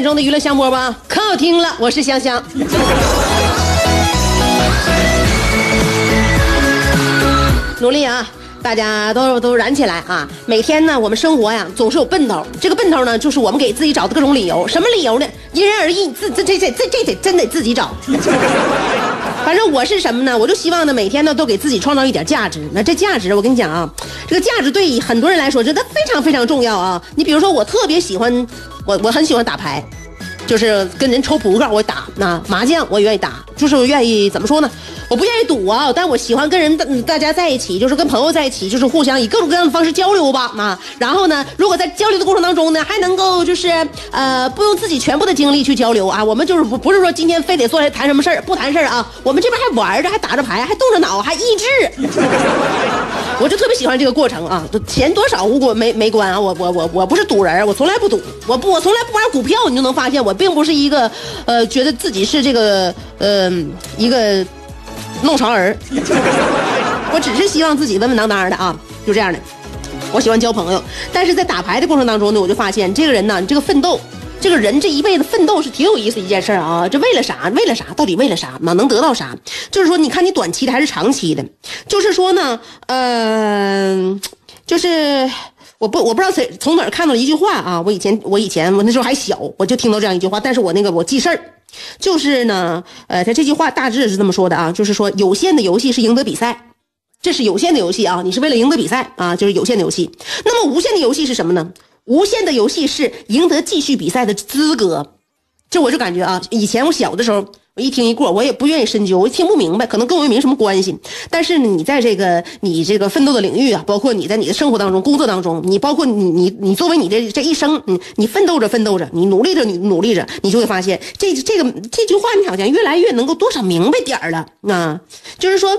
点钟的娱乐香饽饽可好听了，我是香香。努力啊！大家都都燃起来啊！每天呢，我们生活呀总是有奔头，这个奔头呢，就是我们给自己找的各种理由。什么理由呢？因人而异，自这这这这这得真得自己找。反正我是什么呢？我就希望呢，每天呢都给自己创造一点价值。那这价值，我跟你讲啊，这个价值对很多人来说真的非常非常重要啊。你比如说，我特别喜欢，我我很喜欢打牌，就是跟人抽扑克我打，那麻将我也愿意打，就是愿意怎么说呢？我不愿意赌啊，但我喜欢跟人大家在一起，就是跟朋友在一起，就是互相以各种各样的方式交流吧啊。然后呢，如果在交流的过程当中呢，还能够就是呃不用自己全部的精力去交流啊，我们就是不不是说今天非得坐下来谈什么事儿，不谈事儿啊，我们这边还玩着，还打着牌，还动着脑，还益智。我就特别喜欢这个过程啊，钱多少无关没没关啊，我我我我不是赌人，我从来不赌，我不我从来不玩股票，你就能发现我并不是一个呃觉得自己是这个呃一个。弄潮儿，我只是希望自己稳稳当当的啊，就这样的。我喜欢交朋友，但是在打牌的过程当中呢，我就发现这个人呢，你这个奋斗，这个人这一辈子奋斗是挺有意思一件事啊。这为了啥？为了啥？到底为了啥？嘛能得到啥？就是说，你看你短期的还是长期的？就是说呢，嗯，就是我不我不知道谁从哪儿看到了一句话啊。我以前我以前我那时候还小，我就听到这样一句话，但是我那个我记事儿。就是呢，呃，他这句话大致是这么说的啊，就是说有限的游戏是赢得比赛，这是有限的游戏啊，你是为了赢得比赛啊，就是有限的游戏。那么无限的游戏是什么呢？无限的游戏是赢得继续比赛的资格。这我就感觉啊，以前我小的时候。一听一过，我也不愿意深究，我听不明白，可能跟我也没什么关系。但是，你在这个你这个奋斗的领域啊，包括你在你的生活当中、工作当中，你包括你你你作为你的这一生，你你奋斗着奋斗着，你努力着你努力着，你就会发现这这个这句话，你好像越来越能够多少明白点儿了啊。就是说，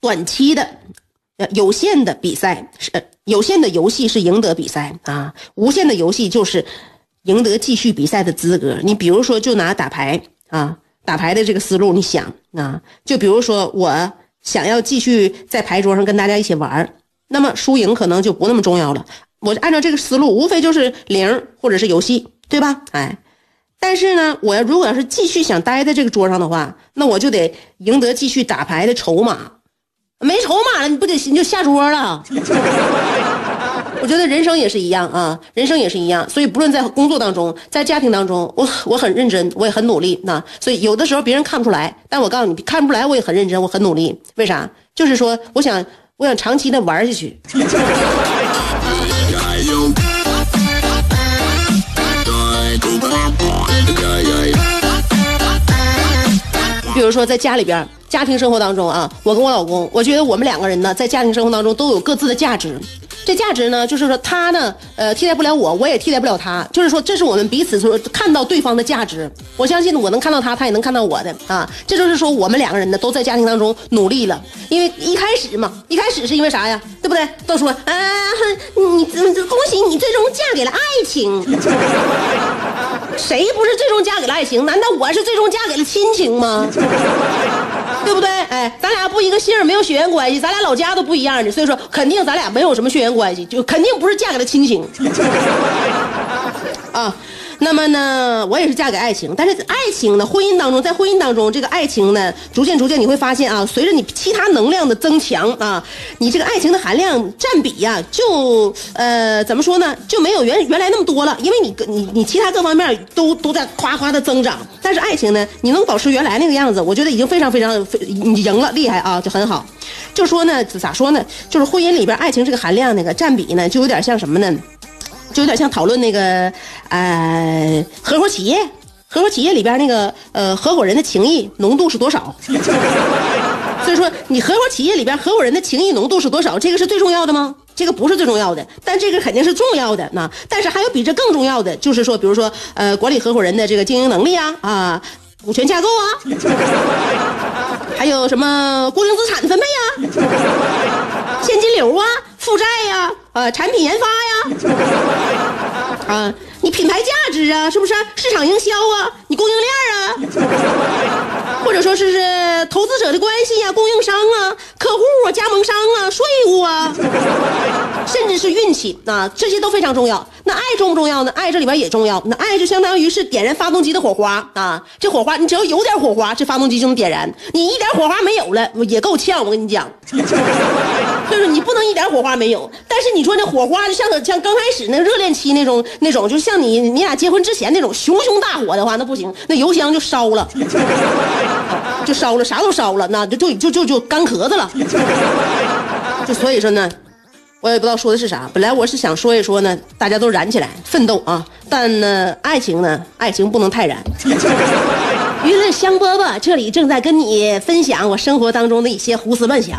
短期的、有限的比赛是有限的游戏是赢得比赛啊，无限的游戏就是赢得继续比赛的资格。你比如说，就拿打牌啊。打牌的这个思路，你想啊，就比如说我想要继续在牌桌上跟大家一起玩那么输赢可能就不那么重要了。我按照这个思路，无非就是零或者是游戏，对吧？哎，但是呢，我要如果要是继续想待在这个桌上的话，那我就得赢得继续打牌的筹码。没筹码了，你不得你就下桌了。我觉得人生也是一样啊，人生也是一样，所以不论在工作当中，在家庭当中，我我很认真，我也很努力。那所以有的时候别人看不出来，但我告诉你，看不出来，我也很认真，我很努力。为啥？就是说，我想，我想长期的玩下去。你比如说在家里边，家庭生活当中啊，我跟我老公，我觉得我们两个人呢，在家庭生活当中都有各自的价值。这价值呢，就是说他呢，呃，替代不了我，我也替代不了他。就是说，这是我们彼此说看到对方的价值。我相信我能看到他，他也能看到我的啊。这就是说，我们两个人呢，都在家庭当中努力了。因为一开始嘛，一开始是因为啥呀？对不对？都说啊，你恭喜你最终嫁给了爱情。谁不是最终嫁给了爱情？难道我是最终嫁给了亲情吗？对不对？哎，咱俩不一个姓，没有血缘关系，咱俩老家都不一样的，所以说肯定咱俩没有什么血缘关系，就肯定不是嫁给了亲情。啊，那么呢，我也是嫁给爱情，但是爱情呢，婚姻当中，在婚姻当中，这个爱情呢，逐渐逐渐你会发现啊，随着你其他能量的增强啊，你这个爱情的含量占比呀、就呃怎么说呢，就没有原原来那么多了，因为你你你其他各方面都都在夸夸的增长，但是爱情呢，你能保持原来那个样子，我觉得已经非常非常你赢了，厉害啊，就很好。就说呢，咋说呢，就是婚姻里边爱情这个含量那个占比呢，就有点像什么呢？就有点像讨论那个呃合伙企业，合伙企业里边那个呃合伙人的情谊浓度是多少？所以说，你合伙企业里边合伙人的情谊浓度是多少？这个是最重要的吗？这个不是最重要的，但这个肯定是重要的。那但是还有比这更重要的，就是说，比如说呃管理合伙人的这个经营能力啊啊，股权架构啊，还有什么固定资产的分配啊、现金流啊、负债呀、呃产品研发呀。啊，你品牌价值啊，是不是？市场营销啊，你供应链啊，或者说是是投资者的关系啊、供应商啊、客户啊、加盟商啊、税务啊，甚至是运气啊，这些都非常重要。那爱重不重要呢？爱这里边也重要。那爱就相当于是点燃发动机的火花啊，这火花你只要有点火花，这发动机就能点燃。你一点火花没有了，也够呛。我跟你讲。就是你不能一点火花没有，但是你说那火花就像像刚开始那热恋期那种那种，就像你你俩结婚之前那种熊熊大火的话，那不行，那油箱就烧了，就烧了，啥都烧了，那就就就就就干壳子了。就所以说呢，我也不知道说的是啥。本来我是想说一说呢，大家都燃起来奋斗啊，但呢，爱情呢，爱情不能太燃。娱乐香饽饽，这里正在跟你分享我生活当中的一些胡思乱想。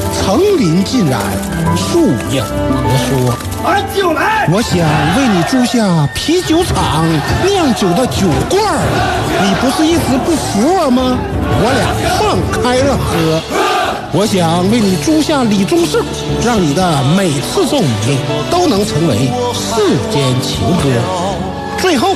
层林尽染，树影婆娑。把酒来！我想为你租下啤酒厂酿酒的酒罐儿，你不是一直不服我吗？我俩放开了喝。我想为你租下李宗盛，让你的每次奏鸣都能成为世间情歌。最后，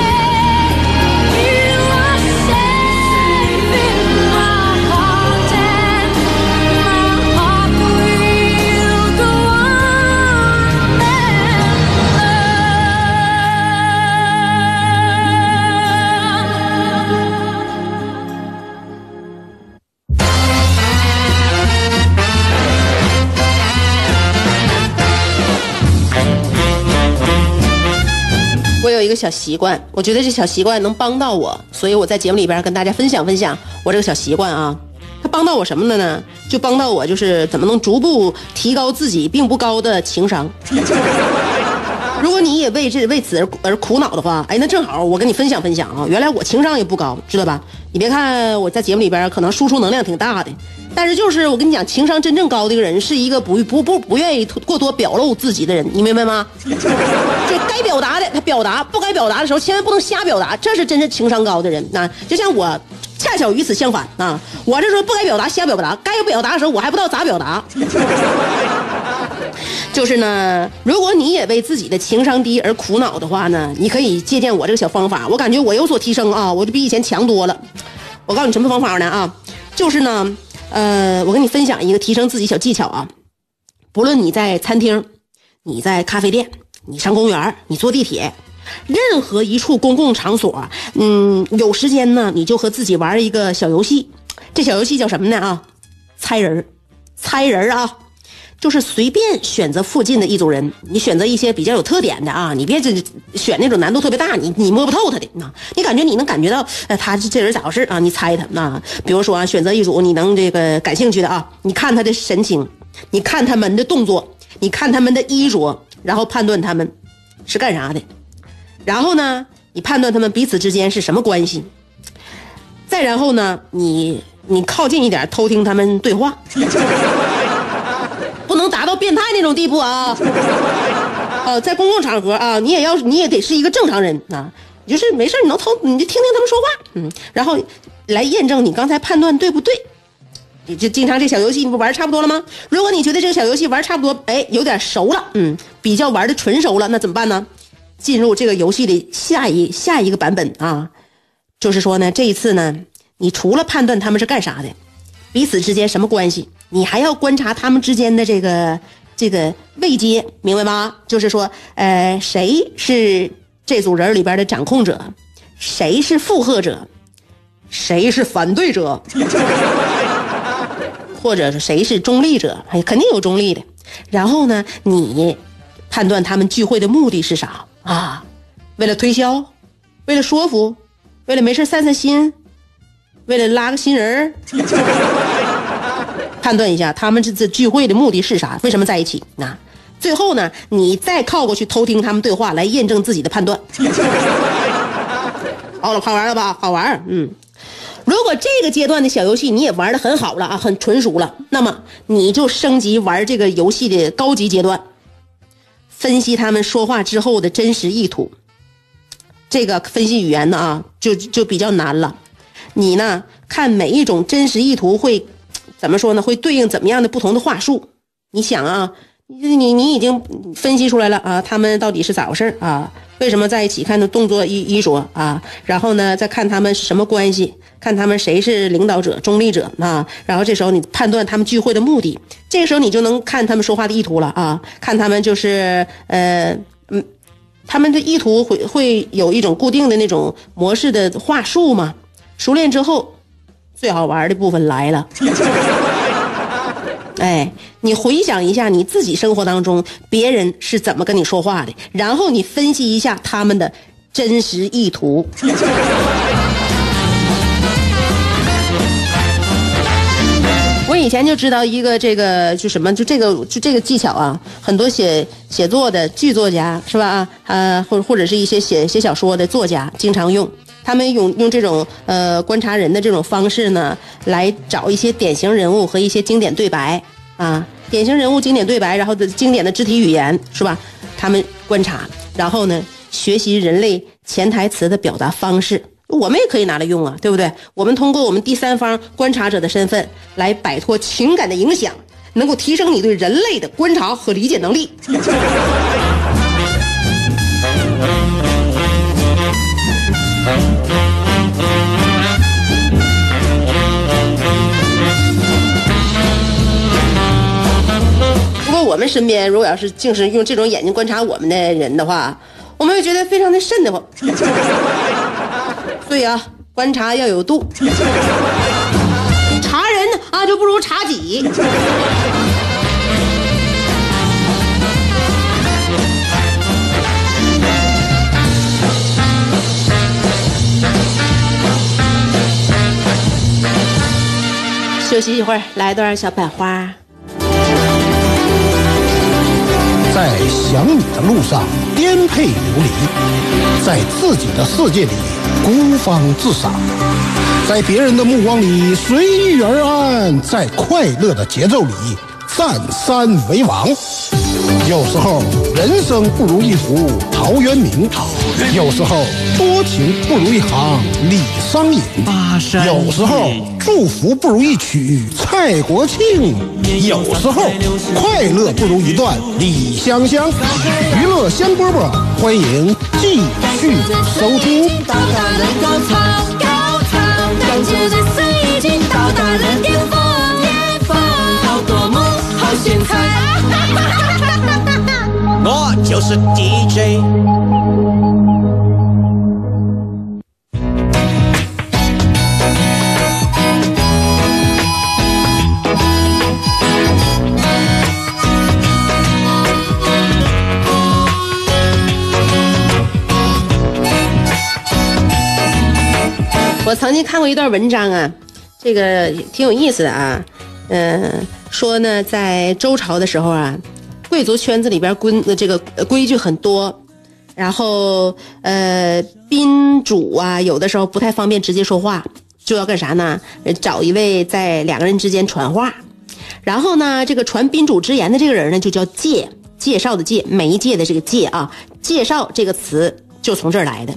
个小习惯，我觉得这小习惯能帮到我，所以我在节目里边跟大家分享分享我这个小习惯啊。它帮到我什么了呢？就帮到我就是怎么能逐步提高自己并不高的情商。如果你也为这为此而而苦恼的话，哎，那正好我跟你分享分享啊。原来我情商也不高，知道吧？你别看我在节目里边可能输出能量挺大的，但是就是我跟你讲，情商真正高的一个人是一个不不不不愿意过多表露自己的人，你明白吗？就该表达的他表达，不该表达的时候千万不能瞎表达，这是真是情商高的人。那就像我。恰巧与此相反啊！我这时候不该表达，瞎表达；该表达的时候，我还不知道咋表达。就是呢，如果你也为自己的情商低而苦恼的话呢，你可以借鉴我这个小方法，我感觉我有所提升啊，我就比以前强多了。我告诉你什么方法呢啊？就是呢，呃，我跟你分享一个提升自己小技巧啊。不论你在餐厅，你在咖啡店，你上公园，你坐地铁。任何一处公共场所，嗯，有时间呢，你就和自己玩一个小游戏。这小游戏叫什么呢？啊，猜人，猜人啊，就是随便选择附近的一组人，你选择一些比较有特点的啊，你别这选那种难度特别大，你你摸不透他的那，你感觉你能感觉到，呃，他这人咋回事啊？你猜他那，比如说啊，选择一组你能这个感兴趣的啊，你看他的神情，你看他们的动作，你看他们的衣着，然后判断他们是干啥的。然后呢，你判断他们彼此之间是什么关系？再然后呢，你你靠近一点偷听他们对话，达到变态那种地步啊。呃，在公共场合啊，你也要你也得是一个正常人啊，就是没事你能偷你就听听他们说话，嗯，然后来验证你刚才判断对不对。你就经常这小游戏，你不玩差不多了吗？如果你觉得这个小游戏玩差不多，哎，有点熟了，嗯，比较玩的纯熟了，那怎么办呢？进入这个游戏的下一下一个版本啊，就是说呢，这一次呢，你除了判断他们是干啥的，彼此之间什么关系，你还要观察他们之间的这个这个位阶，明白吗？就是说，呃，谁是这组人里边的掌控者，谁是附和者，谁是反对者。或者是谁是中立者？哎，肯定有中立的。然后呢，你判断他们聚会的目的是啥啊？为了推销？为了说服？为了没事散散心？为了拉个新人儿判断一下他们这次聚会的目的是啥？为什么在一起？那最后呢，你再靠过去偷听他们对话，来验证自己的判断。好了，好玩了吧？好玩，嗯。如果这个阶段的小游戏你也玩的很好了啊，很纯熟了，那么你就升级玩这个游戏的高级阶段，分析他们说话之后的真实意图。这个分析语言呢啊，就就比较难了。你呢看每一种真实意图会怎么说呢？会对应怎么样的不同的话术？你想啊，你你你已经分析出来了啊，他们到底是咋回事啊？为什么在一起？看的动作衣衣着啊，然后呢再看他们什么关系？看他们谁是领导者、中立者啊？然后这时候你判断他们聚会的目的，这个时候你就能看他们说话的意图了啊！看他们就是呃嗯，他们的意图会会有一种固定的那种模式的话术嘛？熟练之后，最好玩的部分来了。哎，你回想一下你自己生活当中别人是怎么跟你说话的，然后你分析一下他们的真实意图。我以前就知道一个这个就什么就这个就这个技巧啊，很多写写作的剧作家是吧？啊，或或者是一些写写小说的作家经常用，他们用用这种呃观察人的这种方式呢，来找一些典型人物和一些经典对白啊，典型人物经典对白，然后的经典的肢体语言是吧？他们观察，然后呢学习人类潜台词的表达方式。我们也可以拿来用啊，对不对？我们通过我们第三方观察者的身份来摆脱情感的影响，能够提升你对人类的观察和理解能力。不过我们身边如果要是净是用这种眼睛观察我们的人的话，我们会觉得非常的瘆得慌。对呀，观察要有度。查人啊，就不如查己。休息一会儿，来段小百花。在想你的路上颠沛流离，在自己的世界里。孤芳自赏，在别人的目光里随遇而安，在快乐的节奏里占山为王。有时候人生不如一壶陶渊明，有时候多情不如一行李商隐，有时候祝福不如一曲蔡国庆，有时候快乐不如一段李香香。娱乐香饽饽，欢迎继续收听。就是 DJ。我曾经看过一段文章啊，这个挺有意思的啊，嗯，说呢，在周朝的时候啊。贵族圈子里边规这个规矩很多，然后呃宾主啊有的时候不太方便直接说话，就要干啥呢？找一位在两个人之间传话，然后呢，这个传宾主之言的这个人呢，就叫介，介绍的介，媒介的这个介啊，介绍这个词就从这儿来的。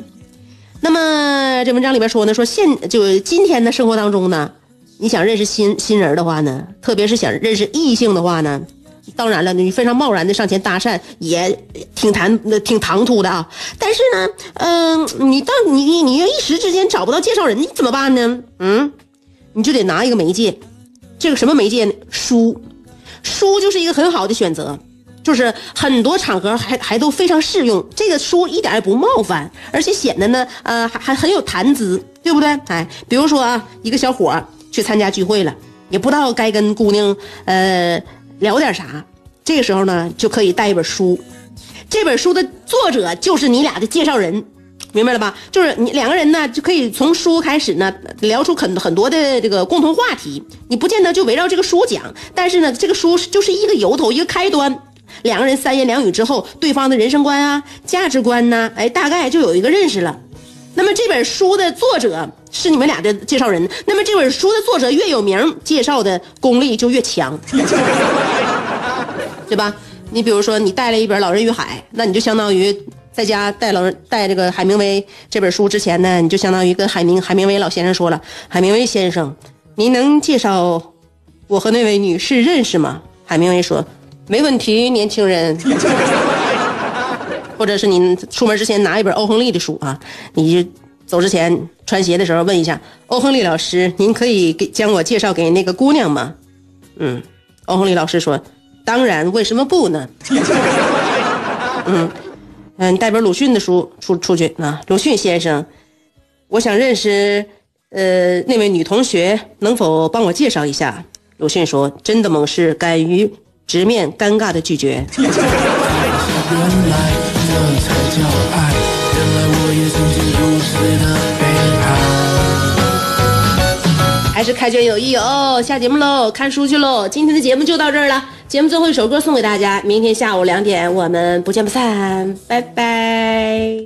那么这文章里边说呢，说现就今天的生活当中呢，你想认识新新人的话呢，特别是想认识异性的话呢，当然了，你非常贸然的上前搭讪也挺谈挺唐突的啊。但是呢，嗯、你到你你你要一时之间找不到介绍人，你怎么办呢？嗯，你就得拿一个媒介，这个什么媒介呢？书，书就是一个很好的选择。就是很多场合还还都非常适用，这个书一点也不冒犯，而且显得呢，呃，还还很有谈资，对不对？哎，比如说啊，一个小伙去参加聚会了，也不知道该跟姑娘呃聊点啥，这个时候呢，就可以带一本书，这本书的作者就是你俩的介绍人。明白了吧？就是你两个人呢，就可以从书开始呢，聊出很很多的这个共同话题。你不见得就围绕这个书讲，但是呢，这个书就是一个由头，一个开端。两个人三言两语之后，对方的人生观啊、价值观呐、哎，大概就有一个认识了。那么这本书的作者是你们俩的介绍人，那么这本书的作者越有名，介绍的功力就越强，对吧？你比如说，你带了一本《老人与海》，那你就相当于在家带老人带这个海明威这本书之前呢，你就相当于跟海明海明威老先生说了：“海明威先生，您能介绍我和那位女士认识吗？”海明威说：“没问题，年轻人。”或者是你出门之前拿一本欧亨利的书啊，你就走之前穿鞋的时候问一下欧亨利老师：“您可以给将我介绍给那个姑娘吗？”嗯，欧亨利老师说：“当然，为什么不呢？” 嗯。嗯，带本鲁迅的书出出去啊，鲁迅先生，我想认识，呃，那位女同学，能否帮我介绍一下？鲁迅说：“真的猛士敢于直面尴尬的拒绝。” 这才叫爱，原来我也曾经如此的悲哀。还是开卷有益哦，下节目喽，看书去喽。今天的节目就到这儿了，节目最后一首歌送给大家，明天下午两点我们不见不散，拜拜。